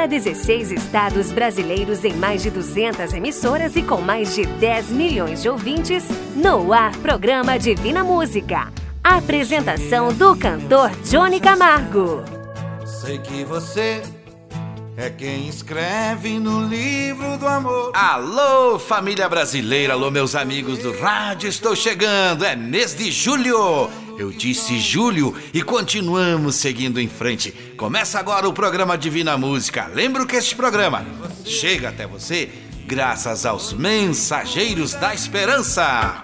para 16 estados brasileiros em mais de 200 emissoras e com mais de 10 milhões de ouvintes, no ar programa Divina Música. Apresentação do cantor Johnny Camargo. Sei que você é quem escreve no livro do amor. Alô, família brasileira, alô, meus amigos do rádio, estou chegando, é mês de julho. Eu disse julho e continuamos seguindo em frente. Começa agora o programa Divina Música. Lembro que este programa chega até você graças aos mensageiros da esperança.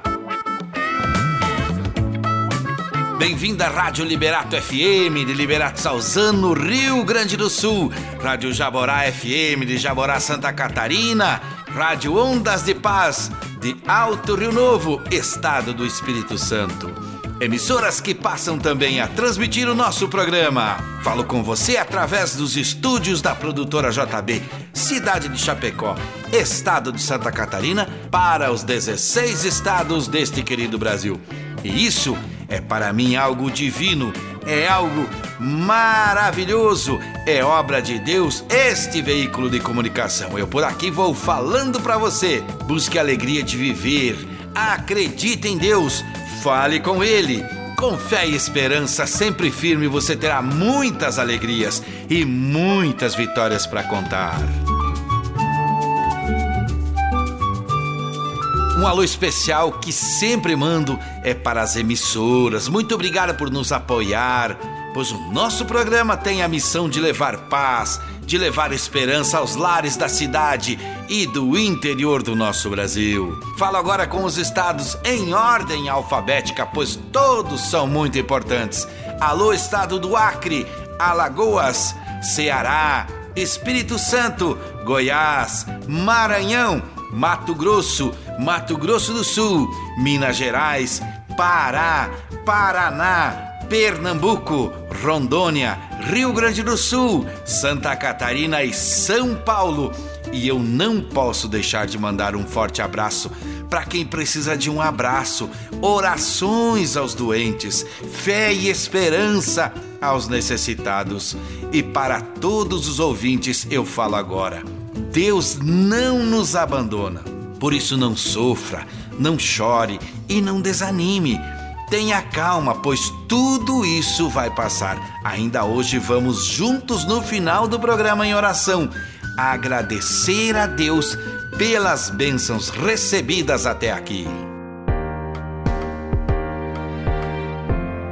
Bem-vindo à Rádio Liberato FM de Liberato Salzano, Rio Grande do Sul. Rádio Jaborá FM de Jaborá, Santa Catarina. Rádio Ondas de Paz de Alto Rio Novo, Estado do Espírito Santo. Emissoras que passam também a transmitir o nosso programa. Falo com você através dos estúdios da produtora JB, cidade de Chapecó, estado de Santa Catarina, para os 16 estados deste querido Brasil. E isso é para mim algo divino, é algo maravilhoso, é obra de Deus este veículo de comunicação. Eu por aqui vou falando para você. Busque a alegria de viver, acredite em Deus, fale com Ele. Com fé e esperança sempre firme, você terá muitas alegrias e muitas vitórias para contar. Um alô especial que sempre mando é para as emissoras. Muito obrigado por nos apoiar, pois o nosso programa tem a missão de levar paz, de levar esperança aos lares da cidade e do interior do nosso Brasil. Falo agora com os estados em ordem alfabética, pois todos são muito importantes. Alô, estado do Acre, Alagoas, Ceará, Espírito Santo, Goiás, Maranhão, Mato Grosso, Mato Grosso do Sul, Minas Gerais, Pará, Paraná, Pernambuco, Rondônia, Rio Grande do Sul, Santa Catarina e São Paulo. E eu não posso deixar de mandar um forte abraço para quem precisa de um abraço, orações aos doentes, fé e esperança aos necessitados. E para todos os ouvintes eu falo agora: Deus não nos abandona. Por isso não sofra, não chore e não desanime. Tenha calma, pois tudo isso vai passar. Ainda hoje vamos juntos no final do programa em oração agradecer a Deus pelas bênçãos recebidas até aqui.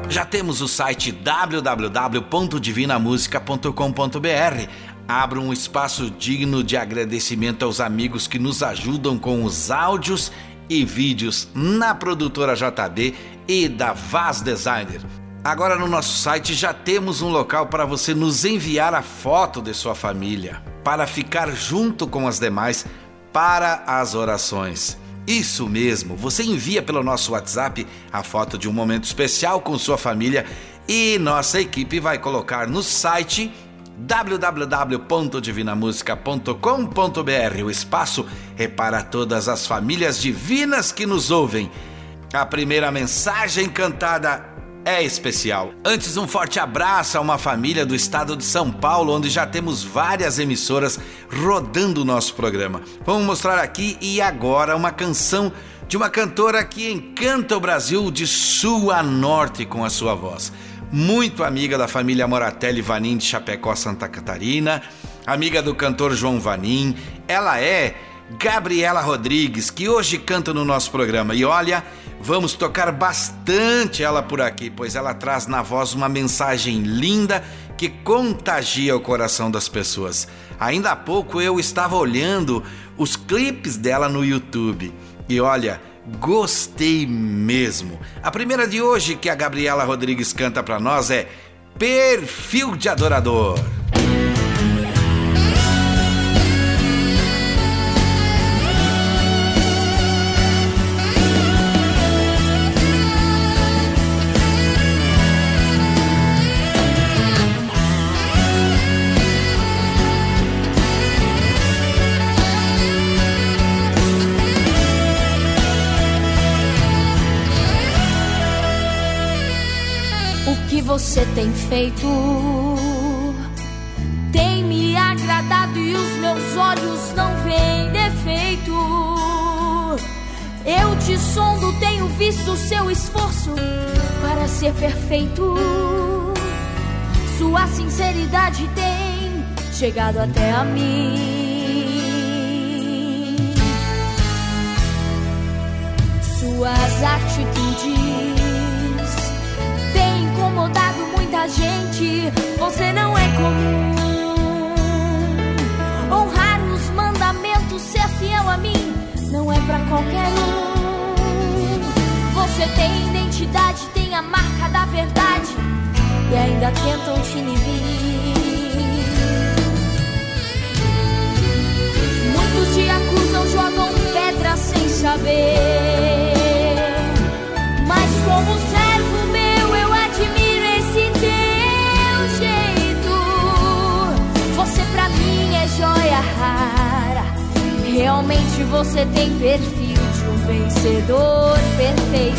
Já temos o site www.divinamusica.com.br. Abra um espaço digno de agradecimento aos amigos que nos ajudam com os áudios e vídeos na produtora JB e da Vaz Designer. Agora no nosso site já temos um local para você nos enviar a foto de sua família, para ficar junto com as demais para as orações. Isso mesmo, você envia pelo nosso WhatsApp a foto de um momento especial com sua família e nossa equipe vai colocar no site www.divinamusica.com.br. O espaço é para todas as famílias divinas que nos ouvem. A primeira mensagem cantada é especial. Antes, um forte abraço a uma família do estado de São Paulo, onde já temos várias emissoras rodando o nosso programa. Vamos mostrar aqui e agora uma canção de uma cantora que encanta o Brasil de sul a norte com a sua voz. Muito amiga da família Moratelli Vanim de Chapecó, Santa Catarina, amiga do cantor João Vanim. Ela é Gabriela Rodrigues, que hoje canta no nosso programa. E olha, Vamos tocar bastante ela por aqui, pois ela traz na voz uma mensagem linda que contagia o coração das pessoas. Ainda há pouco eu estava olhando os clipes dela no YouTube e olha, gostei mesmo. A primeira de hoje que a Gabriela Rodrigues canta para nós é Perfil de Adorador. Você tem feito tem me agradado e os meus olhos não veem defeito. Eu te sondo, tenho visto seu esforço para ser perfeito. Sua sinceridade tem chegado até a mim. Suas atitudes muita gente. Você não é comum. Honrar os mandamentos, ser fiel a mim, não é para qualquer um. Você tem identidade, tem a marca da verdade e ainda tentam te inibir. Muitos te acusam, jogam pedra sem saber. Mas como servo Realmente você tem perfil de um vencedor perfeito.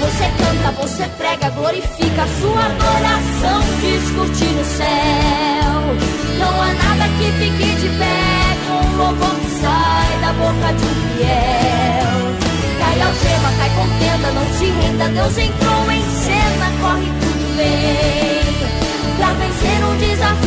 Você canta, você prega, glorifica, sua adoração discute no céu. Não há nada que fique de pé com o louvor que sai da boca de um fiel. Cai algema, cai contenda, não se renda, Deus entrou em cena, corre tudo bem. Pra vencer um desafio,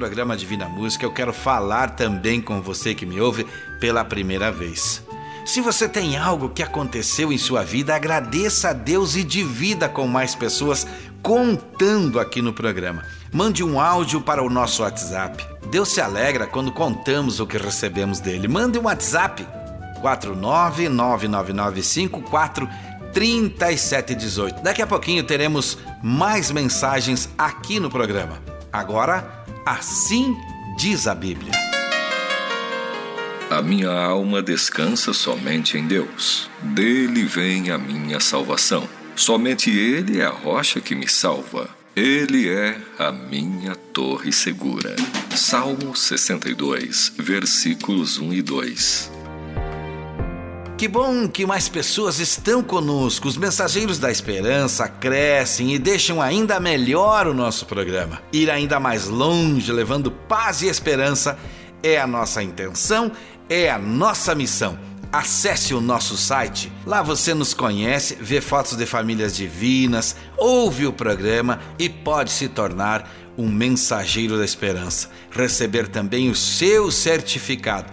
programa Divina Música, eu quero falar também com você que me ouve pela primeira vez. Se você tem algo que aconteceu em sua vida, agradeça a Deus e divida com mais pessoas contando aqui no programa. Mande um áudio para o nosso WhatsApp. Deus se alegra quando contamos o que recebemos dele. Mande um WhatsApp 49999543718. Daqui a pouquinho teremos mais mensagens aqui no programa. Agora, assim diz a Bíblia. A minha alma descansa somente em Deus. Dele vem a minha salvação. Somente Ele é a rocha que me salva. Ele é a minha torre segura. Salmo 62, versículos 1 e 2. Que bom que mais pessoas estão conosco. Os mensageiros da esperança crescem e deixam ainda melhor o nosso programa. Ir ainda mais longe, levando paz e esperança, é a nossa intenção, é a nossa missão. Acesse o nosso site. Lá você nos conhece, vê fotos de famílias divinas, ouve o programa e pode se tornar um mensageiro da esperança. Receber também o seu certificado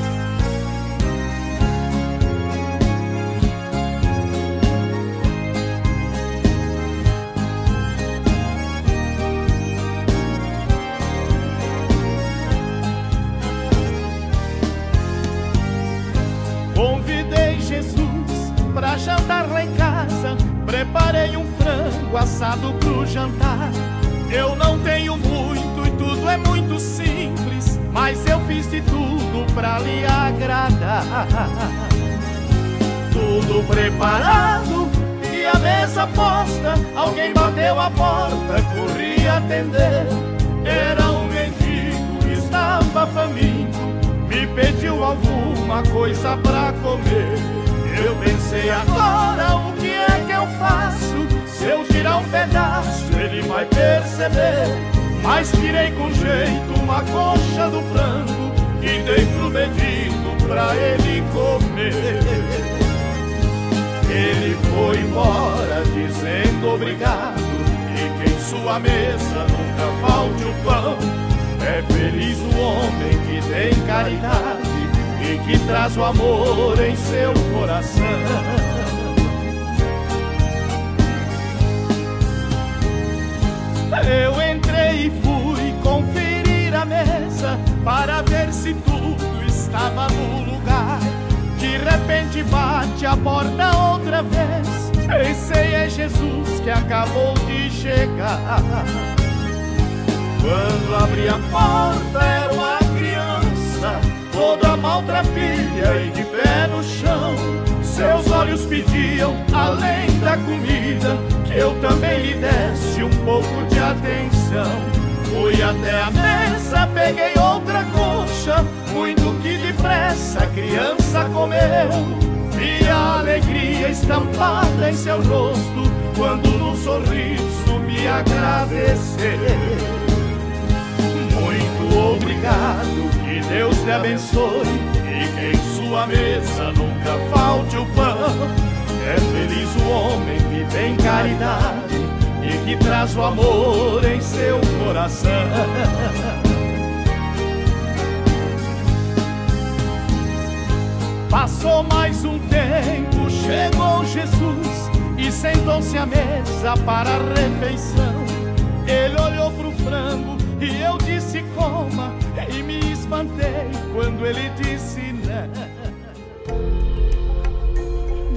Preparei um frango assado pro jantar. Eu não tenho muito e tudo é muito simples, mas eu fiz de tudo pra lhe agradar. Tudo preparado e a mesa posta. Alguém bateu a porta, corri atender. Era um mendigo que estava faminto, me pediu alguma coisa pra comer. Eu pensei agora o que eu faço? Se eu tirar um pedaço, ele vai perceber. Mas tirei com jeito uma coxa do frango e dei pro mendigo pra ele comer. Ele foi embora dizendo obrigado e que em sua mesa nunca falte o pão. É feliz o homem que tem caridade e que traz o amor em seu coração. Eu entrei e fui conferir a mesa para ver se tudo estava no lugar. De repente bate a porta outra vez. Pensei é Jesus que acabou de chegar. Quando abri a porta era uma criança, toda maltrapilha e de pé no chão. Seus olhos pediam, além da comida, eu também lhe desse um pouco de atenção. Fui até a mesa, peguei outra coxa, muito que depressa a criança comeu. Vi a alegria estampada em seu rosto, quando num sorriso me agradeceu. Muito obrigado, que Deus te abençoe e que em sua mesa nunca falte o pão. É feliz o homem que tem caridade e que traz o amor em seu coração. Passou mais um tempo, chegou Jesus e sentou-se à mesa para a refeição. Ele olhou pro frango e eu disse coma e me espantei quando ele disse não.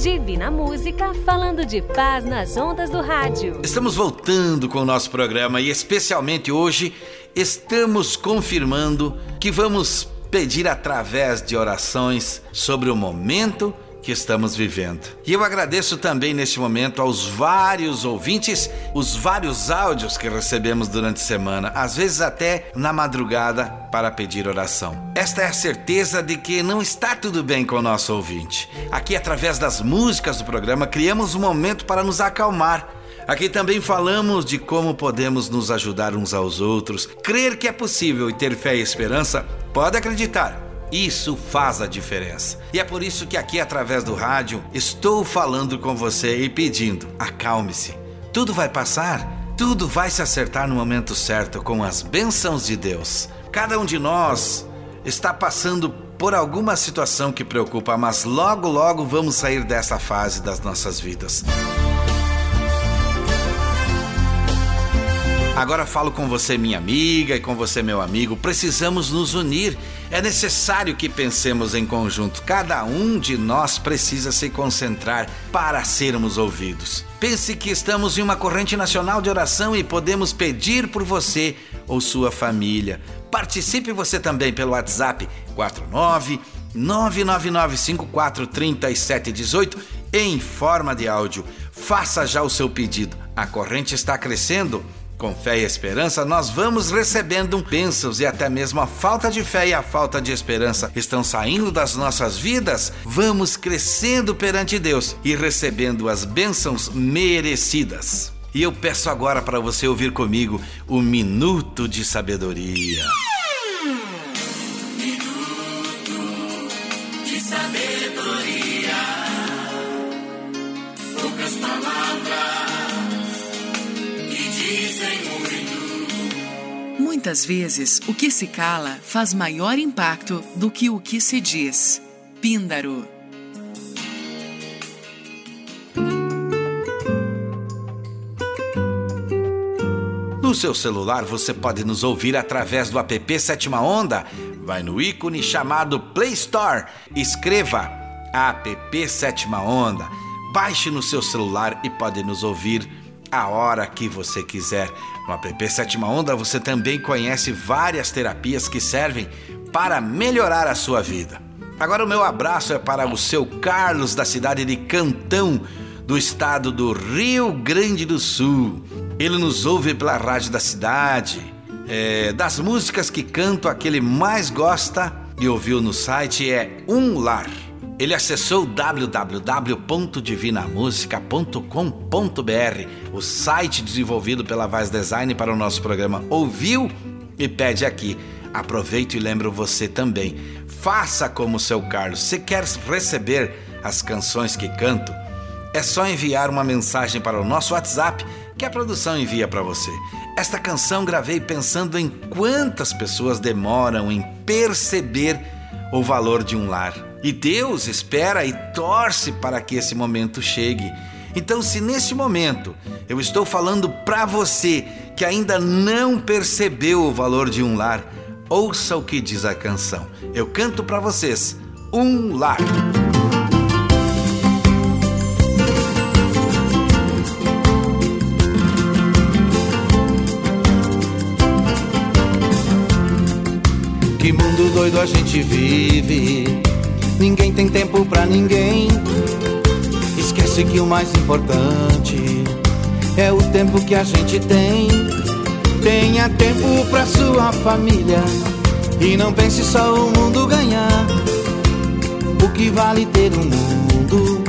Divina Música, falando de paz nas ondas do rádio. Estamos voltando com o nosso programa e, especialmente hoje, estamos confirmando que vamos pedir através de orações sobre o momento que estamos vivendo. E eu agradeço também neste momento aos vários ouvintes, os vários áudios que recebemos durante a semana, às vezes até na madrugada, para pedir oração. Esta é a certeza de que não está tudo bem com o nosso ouvinte. Aqui, através das músicas do programa, criamos um momento para nos acalmar. Aqui também falamos de como podemos nos ajudar uns aos outros. Crer que é possível e ter fé e esperança, pode acreditar. Isso faz a diferença. E é por isso que aqui, através do rádio, estou falando com você e pedindo: acalme-se. Tudo vai passar, tudo vai se acertar no momento certo com as bênçãos de Deus. Cada um de nós está passando por alguma situação que preocupa, mas logo, logo vamos sair dessa fase das nossas vidas. Agora falo com você, minha amiga, e com você, meu amigo. Precisamos nos unir. É necessário que pensemos em conjunto. Cada um de nós precisa se concentrar para sermos ouvidos. Pense que estamos em uma corrente nacional de oração e podemos pedir por você ou sua família. Participe você também pelo WhatsApp 49 999543718 em forma de áudio. Faça já o seu pedido. A corrente está crescendo. Com fé e esperança, nós vamos recebendo bênçãos e até mesmo a falta de fé e a falta de esperança estão saindo das nossas vidas. Vamos crescendo perante Deus e recebendo as bênçãos merecidas. E eu peço agora para você ouvir comigo o minuto de sabedoria. Muitas vezes, o que se cala faz maior impacto do que o que se diz. Píndaro. No seu celular você pode nos ouvir através do app Sétima Onda. Vai no ícone chamado Play Store, escreva app Sétima Onda, baixe no seu celular e pode nos ouvir a hora que você quiser. No app Sétima Onda você também conhece várias terapias que servem para melhorar a sua vida. Agora o meu abraço é para o seu Carlos da cidade de Cantão, do estado do Rio Grande do Sul. Ele nos ouve pela rádio da cidade. É, das músicas que canto, a que ele mais gosta e ouviu no site é Um Lar. Ele acessou www.divinamusica.com.br, o site desenvolvido pela Vaz Design para o nosso programa. Ouviu e pede aqui. Aproveito e lembro você também. Faça como o seu Carlos. Se quer receber as canções que canto, é só enviar uma mensagem para o nosso WhatsApp que a produção envia para você. Esta canção gravei pensando em quantas pessoas demoram em perceber o valor de um lar. E Deus espera e torce para que esse momento chegue. Então, se neste momento eu estou falando para você que ainda não percebeu o valor de um lar, ouça o que diz a canção. Eu canto para vocês: Um Lar. Que mundo doido a gente vive. Ninguém tem tempo pra ninguém. Esquece que o mais importante é o tempo que a gente tem. Tenha tempo pra sua família e não pense só o mundo ganhar. O que vale ter um mundo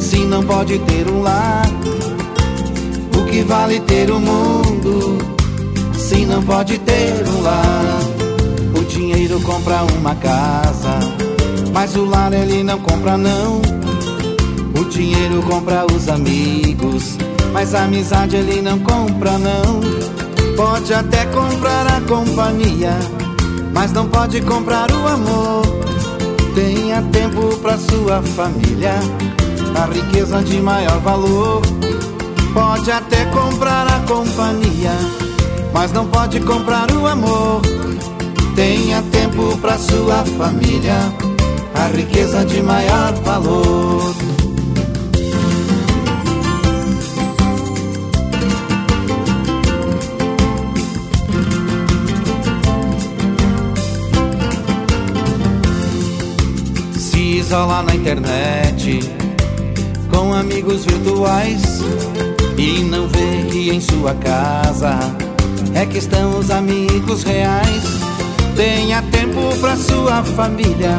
se não pode ter um lar? O que vale ter um mundo se não pode ter um lar? O dinheiro compra uma casa, mas o lar ele não compra não. O dinheiro compra os amigos, mas a amizade ele não compra não. Pode até comprar a companhia, mas não pode comprar o amor. Tenha tempo para sua família, a riqueza de maior valor. Pode até comprar a companhia, mas não pode comprar o amor. Tenha tempo para sua família, a riqueza de maior valor. Se isola na internet com amigos virtuais e não vê que em sua casa é que estão os amigos reais. Tenha tempo pra sua família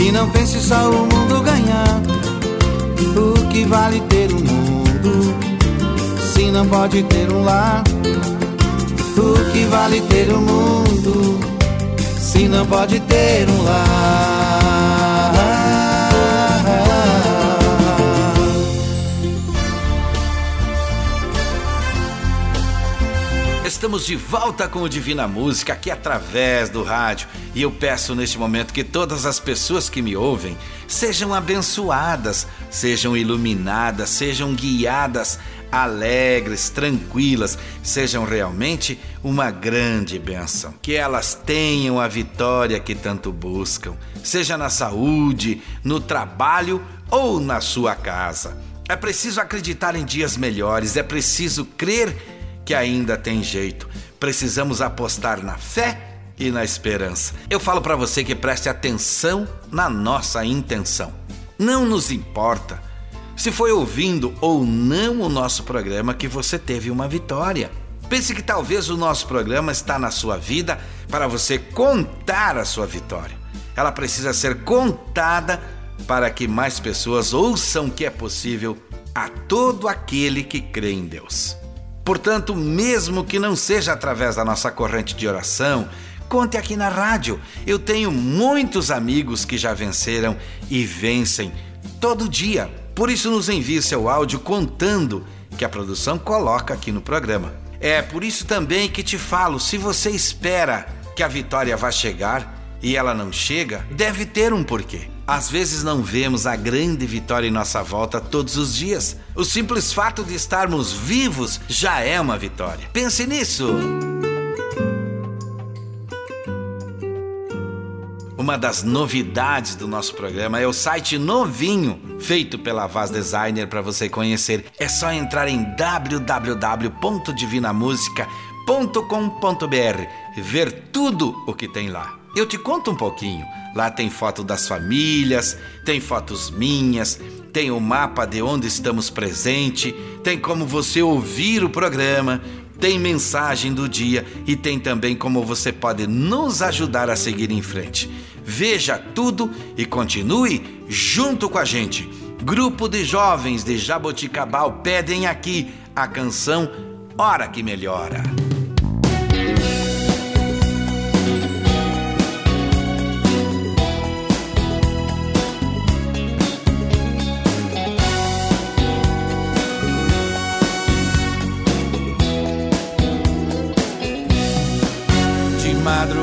e não pense só o mundo ganhar. O que vale ter um mundo se não pode ter um lar? O que vale ter um mundo se não pode ter um lar? Estamos de volta com o Divina Música aqui através do rádio e eu peço neste momento que todas as pessoas que me ouvem sejam abençoadas, sejam iluminadas, sejam guiadas, alegres, tranquilas, sejam realmente uma grande bênção. Que elas tenham a vitória que tanto buscam, seja na saúde, no trabalho ou na sua casa. É preciso acreditar em dias melhores, é preciso crer que ainda tem jeito. Precisamos apostar na fé e na esperança. Eu falo para você que preste atenção na nossa intenção. Não nos importa se foi ouvindo ou não o nosso programa que você teve uma vitória. Pense que talvez o nosso programa está na sua vida para você contar a sua vitória. Ela precisa ser contada para que mais pessoas ouçam que é possível a todo aquele que crê em Deus. Portanto, mesmo que não seja através da nossa corrente de oração, conte aqui na rádio. Eu tenho muitos amigos que já venceram e vencem todo dia. Por isso, nos envie seu áudio contando que a produção coloca aqui no programa. É por isso também que te falo: se você espera que a vitória vá chegar e ela não chega, deve ter um porquê. Às vezes não vemos a grande vitória em nossa volta todos os dias. O simples fato de estarmos vivos já é uma vitória. Pense nisso. Uma das novidades do nosso programa é o site novinho feito pela Vaz Designer para você conhecer. É só entrar em www.divinamusica.com.br e ver tudo o que tem lá. Eu te conto um pouquinho. Lá tem foto das famílias, tem fotos minhas, tem o mapa de onde estamos presente, tem como você ouvir o programa, tem mensagem do dia e tem também como você pode nos ajudar a seguir em frente. Veja tudo e continue junto com a gente. Grupo de jovens de Jaboticabal pedem aqui a canção Hora que Melhora.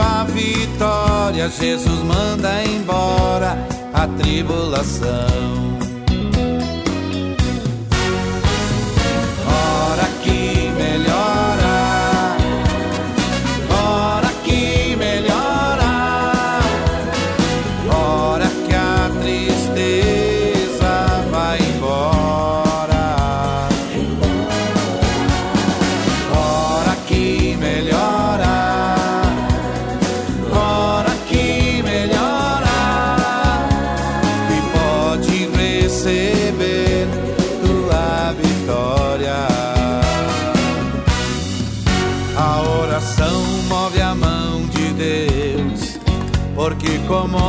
a vitória, Jesus manda embora a tribulação.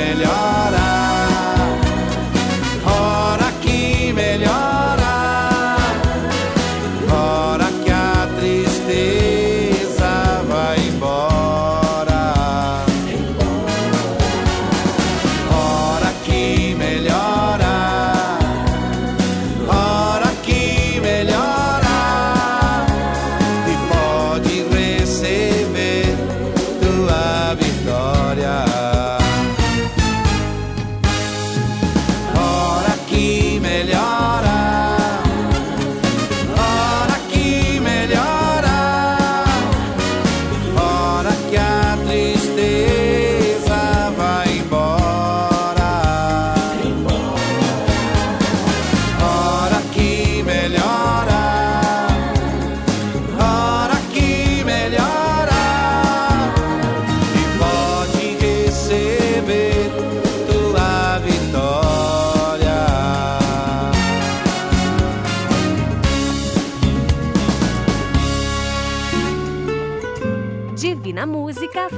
melhora.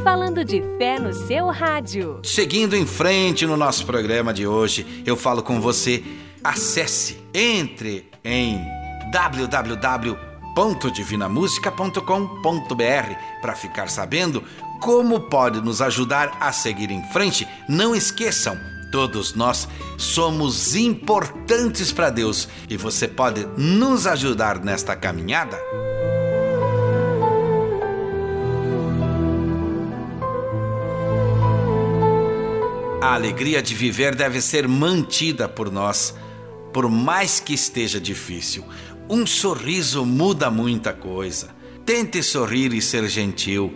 Falando de fé no seu rádio. Seguindo em frente no nosso programa de hoje, eu falo com você. Acesse, entre em www www.divinamusica.com.br para ficar sabendo como pode nos ajudar a seguir em frente. Não esqueçam, todos nós somos importantes para Deus e você pode nos ajudar nesta caminhada. A alegria de viver deve ser mantida por nós, por mais que esteja difícil. Um sorriso muda muita coisa. Tente sorrir e ser gentil.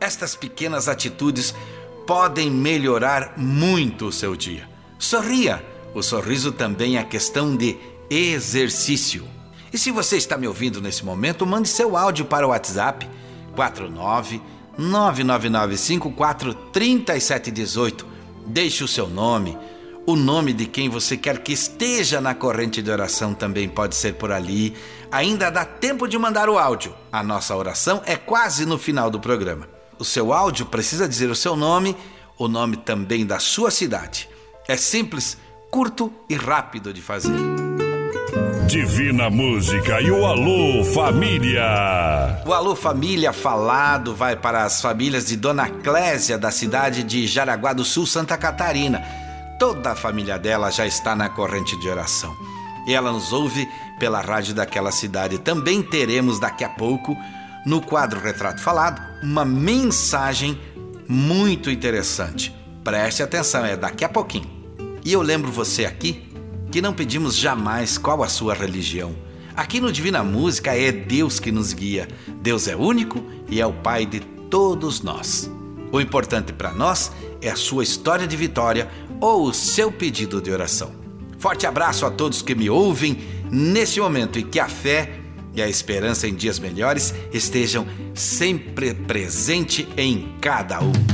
Estas pequenas atitudes podem melhorar muito o seu dia. Sorria. O sorriso também é questão de exercício. E se você está me ouvindo nesse momento, mande seu áudio para o WhatsApp 49 99954 3718 Deixe o seu nome, o nome de quem você quer que esteja na corrente de oração também pode ser por ali. Ainda dá tempo de mandar o áudio. A nossa oração é quase no final do programa. O seu áudio precisa dizer o seu nome, o nome também da sua cidade. É simples, curto e rápido de fazer. Divina Música e o Alô Família. O Alô Família falado vai para as famílias de Dona Clésia, da cidade de Jaraguá do Sul, Santa Catarina. Toda a família dela já está na corrente de oração. E ela nos ouve pela rádio daquela cidade. Também teremos daqui a pouco, no quadro Retrato Falado, uma mensagem muito interessante. Preste atenção, é daqui a pouquinho. E eu lembro você aqui que não pedimos jamais qual a sua religião. Aqui no Divina Música é Deus que nos guia. Deus é único e é o Pai de todos nós. O importante para nós é a sua história de vitória ou o seu pedido de oração. Forte abraço a todos que me ouvem nesse momento e que a fé e a esperança em dias melhores estejam sempre presente em cada um.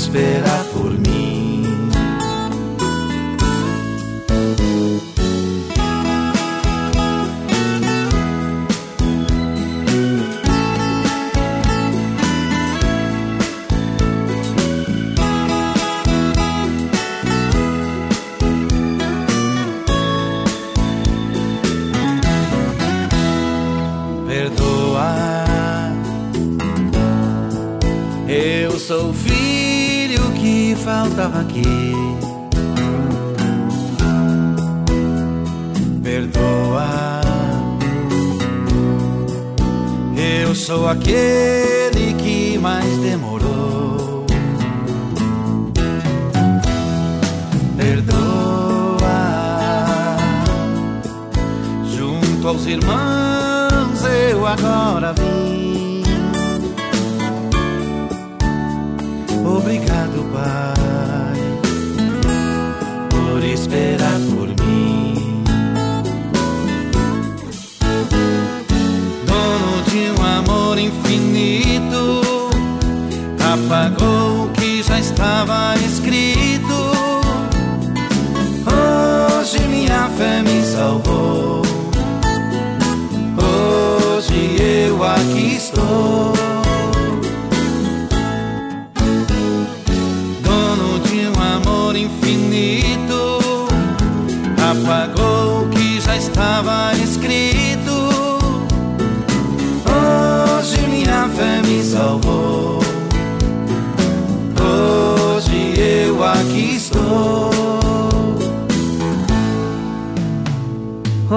por esperar por mim. Que faltava aqui. Perdoa, eu sou aquele que mais demorou. Perdoa, junto aos irmãos eu agora vim. Estava escrito. Hoje minha fé me salvou.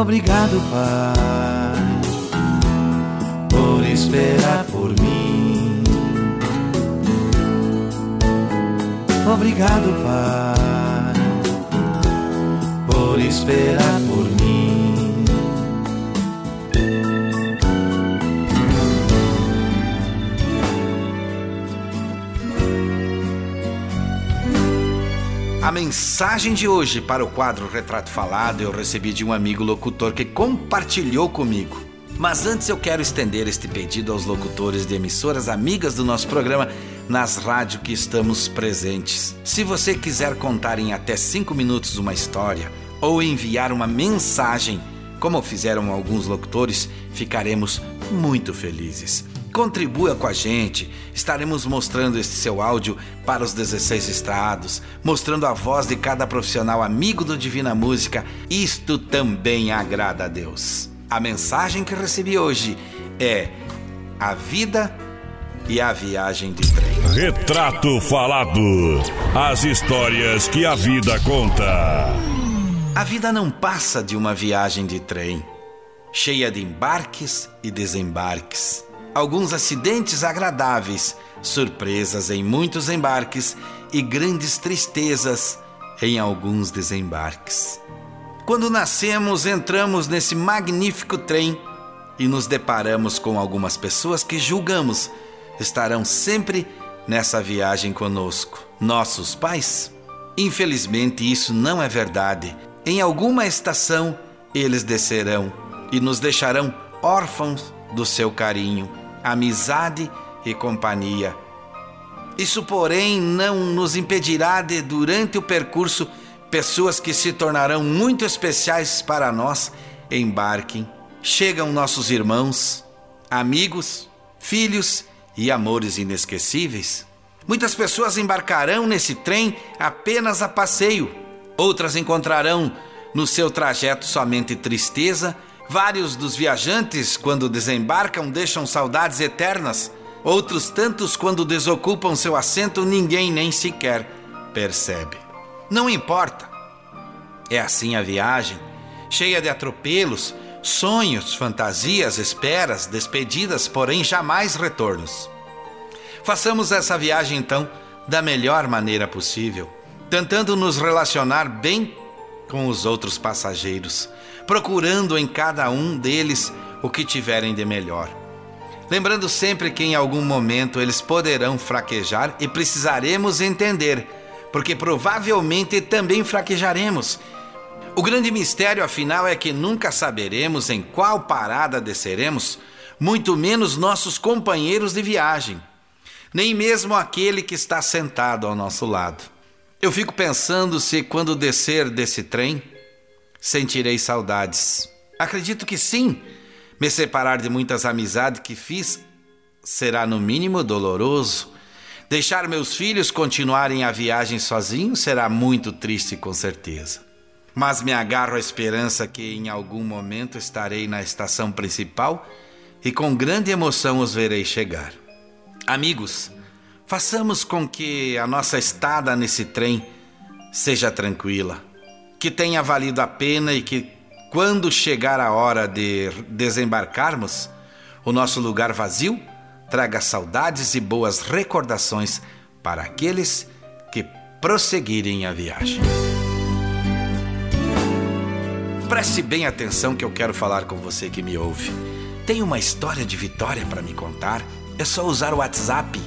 Obrigado, Pai, por esperar por mim. Obrigado, Pai, por esperar por mim. Mensagem de hoje para o quadro Retrato Falado eu recebi de um amigo locutor que compartilhou comigo. Mas antes eu quero estender este pedido aos locutores de emissoras amigas do nosso programa nas rádios que estamos presentes. Se você quiser contar em até cinco minutos uma história ou enviar uma mensagem, como fizeram alguns locutores, ficaremos muito felizes. Contribua com a gente, estaremos mostrando este seu áudio para os 16 estados, mostrando a voz de cada profissional amigo do Divina Música. Isto também agrada a Deus. A mensagem que recebi hoje é a vida e a viagem de trem. Retrato Falado. As histórias que a vida conta. A vida não passa de uma viagem de trem, cheia de embarques e desembarques. Alguns acidentes agradáveis, surpresas em muitos embarques e grandes tristezas em alguns desembarques. Quando nascemos, entramos nesse magnífico trem e nos deparamos com algumas pessoas que julgamos estarão sempre nessa viagem conosco. Nossos pais? Infelizmente, isso não é verdade. Em alguma estação, eles descerão e nos deixarão órfãos do seu carinho, amizade e companhia. Isso, porém, não nos impedirá de, durante o percurso, pessoas que se tornarão muito especiais para nós embarquem. Chegam nossos irmãos, amigos, filhos e amores inesquecíveis. Muitas pessoas embarcarão nesse trem apenas a passeio, outras encontrarão no seu trajeto somente tristeza. Vários dos viajantes, quando desembarcam, deixam saudades eternas. Outros tantos, quando desocupam seu assento, ninguém nem sequer percebe. Não importa. É assim a viagem, cheia de atropelos, sonhos, fantasias, esperas, despedidas, porém jamais retornos. Façamos essa viagem então da melhor maneira possível, tentando nos relacionar bem com os outros passageiros, procurando em cada um deles o que tiverem de melhor. Lembrando sempre que em algum momento eles poderão fraquejar e precisaremos entender, porque provavelmente também fraquejaremos. O grande mistério, afinal, é que nunca saberemos em qual parada desceremos, muito menos nossos companheiros de viagem nem mesmo aquele que está sentado ao nosso lado. Eu fico pensando se, quando descer desse trem, sentirei saudades. Acredito que sim. Me separar de muitas amizades que fiz será, no mínimo, doloroso. Deixar meus filhos continuarem a viagem sozinhos será muito triste, com certeza. Mas me agarro à esperança que em algum momento estarei na estação principal e com grande emoção os verei chegar. Amigos, façamos com que a nossa estada nesse trem seja tranquila, que tenha valido a pena e que, quando chegar a hora de desembarcarmos, o nosso lugar vazio traga saudades e boas recordações para aqueles que prosseguirem a viagem. Preste bem atenção que eu quero falar com você que me ouve. Tem uma história de vitória para me contar? É só usar o WhatsApp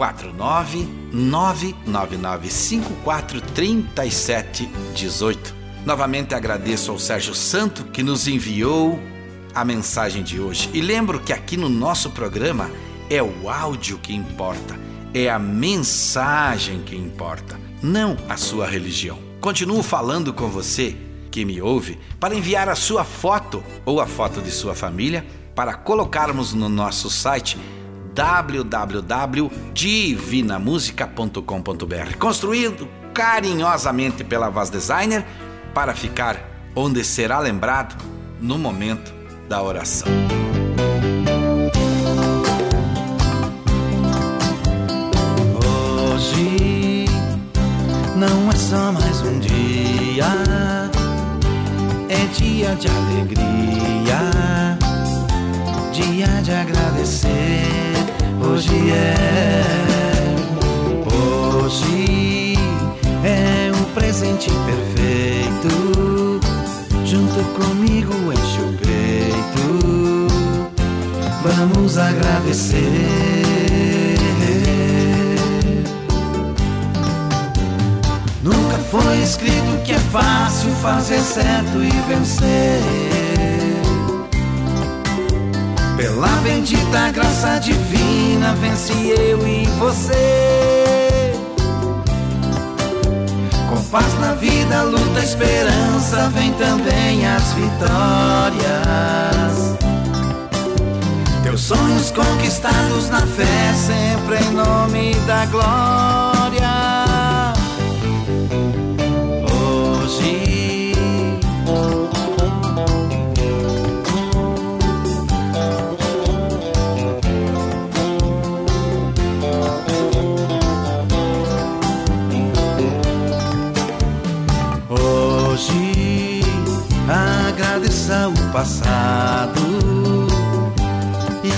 49999543718. Novamente agradeço ao Sérgio Santo que nos enviou a mensagem de hoje. E lembro que aqui no nosso programa é o áudio que importa, é a mensagem que importa, não a sua religião. Continuo falando com você que me ouve para enviar a sua foto ou a foto de sua família para colocarmos no nosso site www.divinamusica.com.br, construído carinhosamente pela Vaz Designer para ficar onde será lembrado no momento da oração. Hoje não é só mais um dia, é dia de alegria, dia de agradecer. Hoje é, hoje é um presente perfeito. Junto comigo enche o peito. Vamos agradecer. Nunca foi escrito que é fácil fazer certo e vencer. Pela bendita graça divina, vence eu e você. Com paz na vida, luta, esperança, vem também as vitórias. Teus sonhos conquistados na fé, sempre em nome da glória.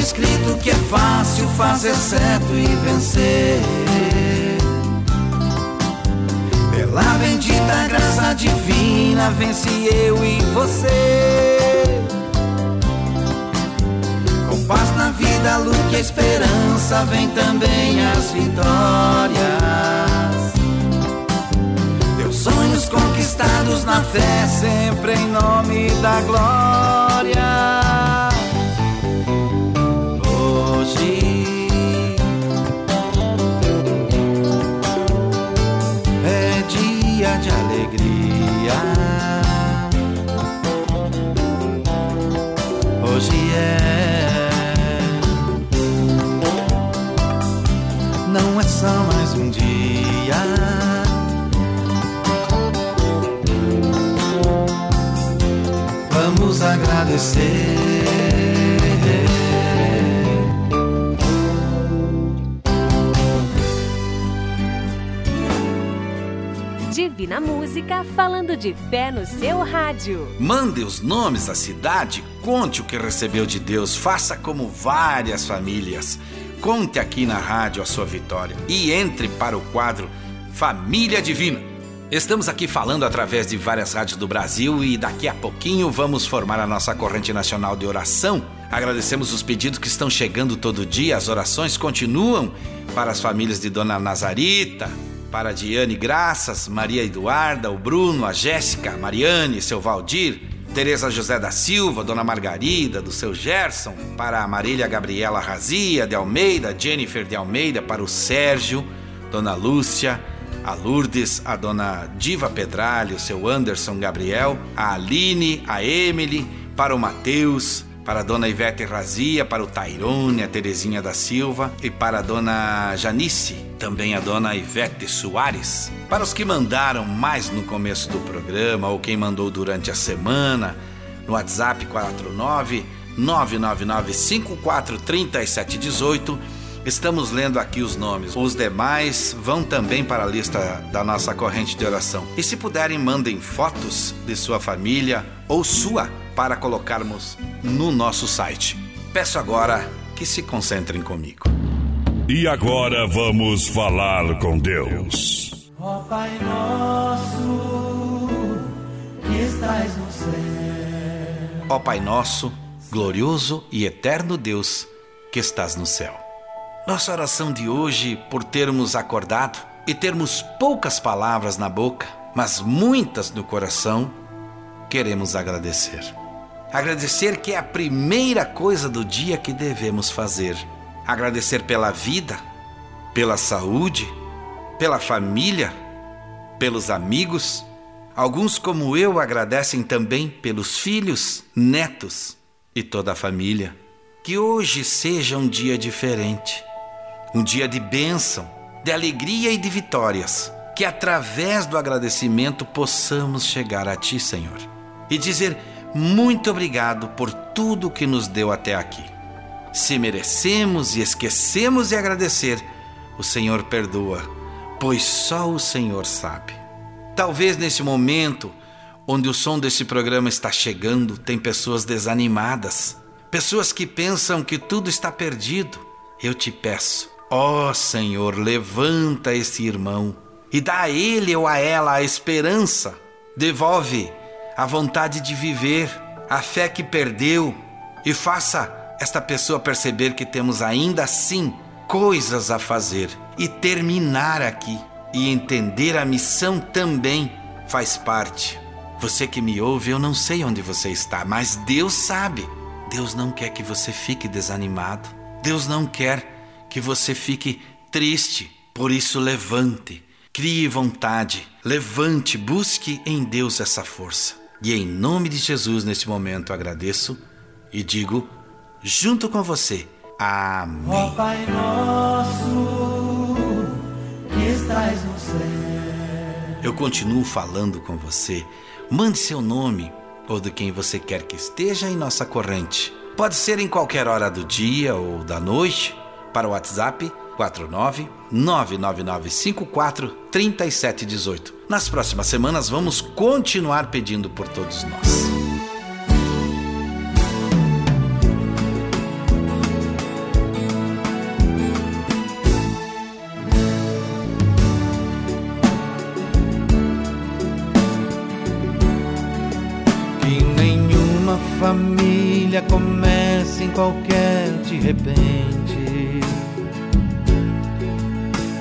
Escrito que é fácil fazer certo e vencer. Pela bendita graça divina, vence eu e você. Com paz na vida, luz e esperança, vem também as vitórias. Teus sonhos conquistados na fé, sempre em nome da glória. Divina Música, falando de fé no seu rádio. Mande os nomes da cidade, conte o que recebeu de Deus, faça como várias famílias. Conte aqui na rádio a sua vitória e entre para o quadro Família Divina. Estamos aqui falando através de várias rádios do Brasil e daqui a pouquinho vamos formar a nossa corrente nacional de oração. Agradecemos os pedidos que estão chegando todo dia, as orações continuam para as famílias de Dona Nazarita, para a Diane Graças, Maria Eduarda, o Bruno, a Jéssica, Mariane, seu Valdir, Tereza José da Silva, Dona Margarida, do seu Gerson, para a Marília Gabriela Razia de Almeida, Jennifer de Almeida, para o Sérgio, Dona Lúcia, a Lourdes, a Dona Diva Pedralho, seu Anderson Gabriel, a Aline, a Emily, para o Matheus, para a Dona Ivete Razia, para o Tairone, a Terezinha da Silva e para a Dona Janice, também a Dona Ivete Soares. Para os que mandaram mais no começo do programa ou quem mandou durante a semana, no WhatsApp 49 999 543718 Estamos lendo aqui os nomes. Os demais vão também para a lista da nossa corrente de oração. E se puderem, mandem fotos de sua família ou sua para colocarmos no nosso site. Peço agora que se concentrem comigo. E agora vamos falar com Deus. Ó Pai nosso, que estás no céu. Ó Pai nosso, glorioso e eterno Deus que estás no céu. Nossa oração de hoje, por termos acordado e termos poucas palavras na boca, mas muitas no coração, queremos agradecer. Agradecer que é a primeira coisa do dia que devemos fazer. Agradecer pela vida, pela saúde, pela família, pelos amigos. Alguns, como eu, agradecem também pelos filhos, netos e toda a família. Que hoje seja um dia diferente, um dia de bênção, de alegria e de vitórias. Que através do agradecimento possamos chegar a Ti, Senhor, e dizer muito obrigado por tudo que nos deu até aqui. Se merecemos e esquecemos de agradecer, o Senhor perdoa, pois só o Senhor sabe. Talvez nesse momento, onde o som desse programa está chegando, tem pessoas desanimadas, pessoas que pensam que tudo está perdido. Eu te peço, ó Senhor, levanta esse irmão e dá a ele ou a ela a esperança. Devolve a vontade de viver, a fé que perdeu e faça esta pessoa perceber que temos ainda assim coisas a fazer e terminar aqui e entender a missão também faz parte. Você que me ouve, eu não sei onde você está, mas Deus sabe. Deus não quer que você fique desanimado. Deus não quer que você fique triste. Por isso, levante, crie vontade, levante, busque em Deus essa força. E em nome de Jesus, neste momento, agradeço e digo, junto com você, Amém. Ó Pai nosso que estás no céu. Eu continuo falando com você. Mande seu nome ou de quem você quer que esteja em nossa corrente. Pode ser em qualquer hora do dia ou da noite para o WhatsApp 49 99954 3718. Nas próximas semanas vamos continuar pedindo por todos nós. Que nenhuma família comece em qualquer de repente.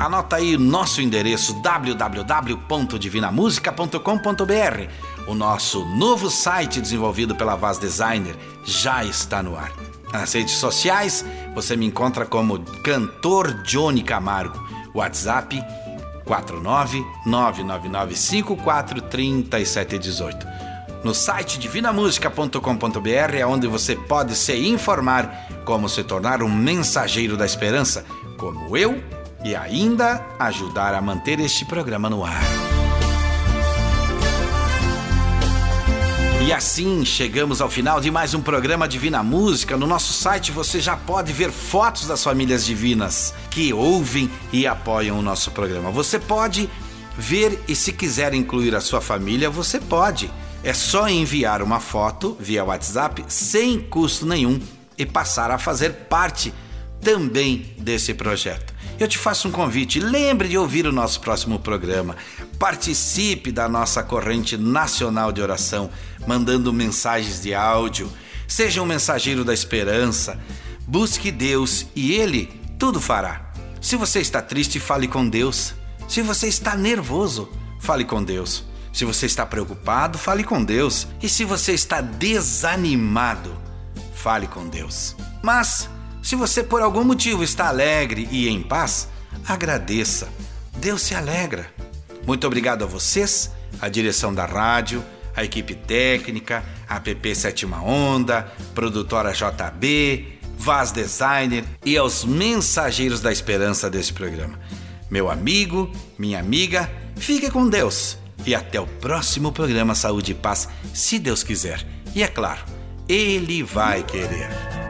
Anota aí nosso endereço www.divinamusica.com.br. O nosso novo site desenvolvido pela Vaz Designer já está no ar. Nas redes sociais você me encontra como Cantor Johnny Camargo. WhatsApp 49999543718. No site divinamusica.com.br é onde você pode se informar como se tornar um mensageiro da esperança, como eu e ainda ajudar a manter este programa no ar. E assim chegamos ao final de mais um programa Divina Música. No nosso site você já pode ver fotos das famílias divinas que ouvem e apoiam o nosso programa. Você pode ver e se quiser incluir a sua família, você pode. É só enviar uma foto via WhatsApp sem custo nenhum e passar a fazer parte também desse projeto. Eu te faço um convite, lembre de ouvir o nosso próximo programa. Participe da nossa corrente nacional de oração, mandando mensagens de áudio. Seja um mensageiro da esperança. Busque Deus e Ele tudo fará. Se você está triste, fale com Deus. Se você está nervoso, fale com Deus. Se você está preocupado, fale com Deus. E se você está desanimado, fale com Deus. Mas, se você por algum motivo está alegre e em paz, agradeça. Deus se alegra. Muito obrigado a vocês, a direção da rádio, a equipe técnica, a PP Sétima Onda, produtora JB, Vaz Designer e aos mensageiros da esperança desse programa. Meu amigo, minha amiga, fique com Deus e até o próximo programa Saúde e Paz, se Deus quiser. E é claro, Ele vai querer.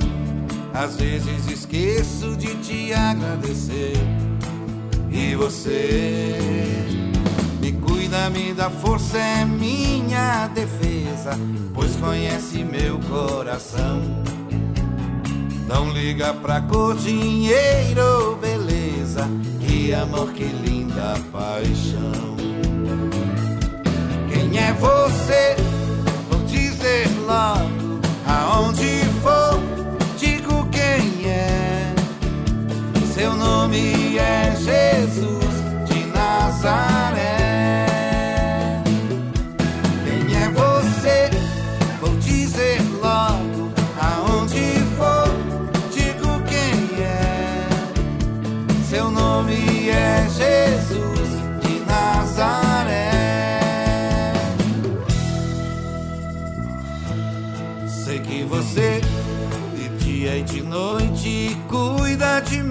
Às vezes esqueço de te agradecer. E você me cuida, me dá força, é minha defesa, pois conhece meu coração. Não liga pra cor, dinheiro, beleza, que amor, que linda paixão. Quem é você? Vou dizer logo aonde Seu nome é Jesus de Nazaré. Quem é você? Vou dizer logo aonde for. Digo quem é. Seu nome é Jesus de Nazaré. Sei que você de dia e de noite cuida de mim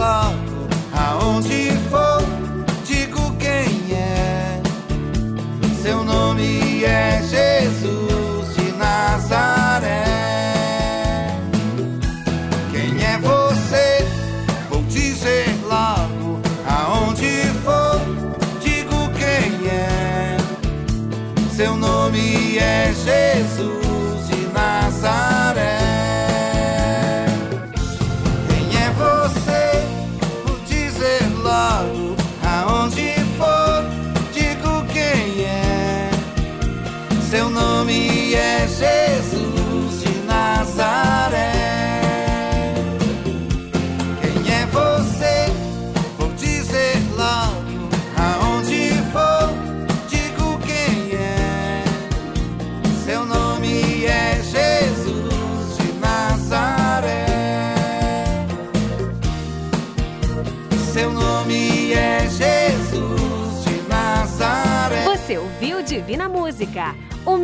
Vou dizer logo